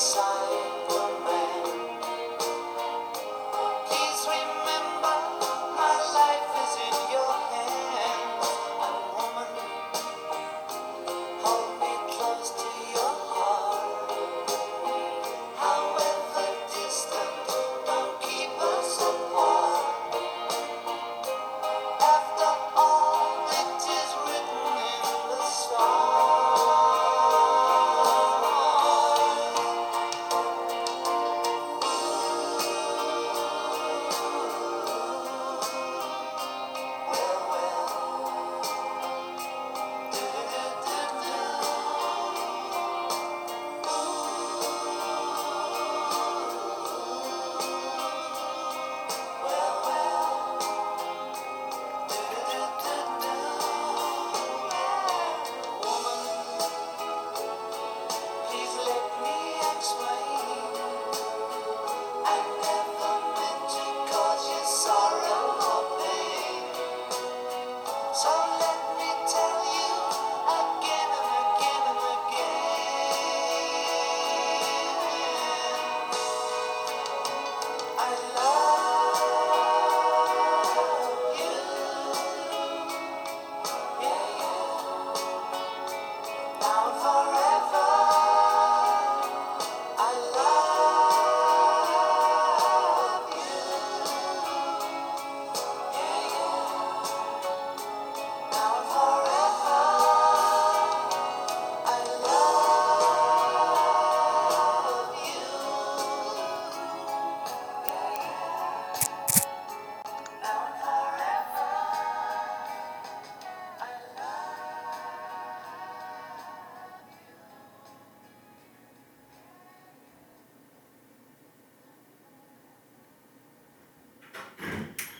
sorry.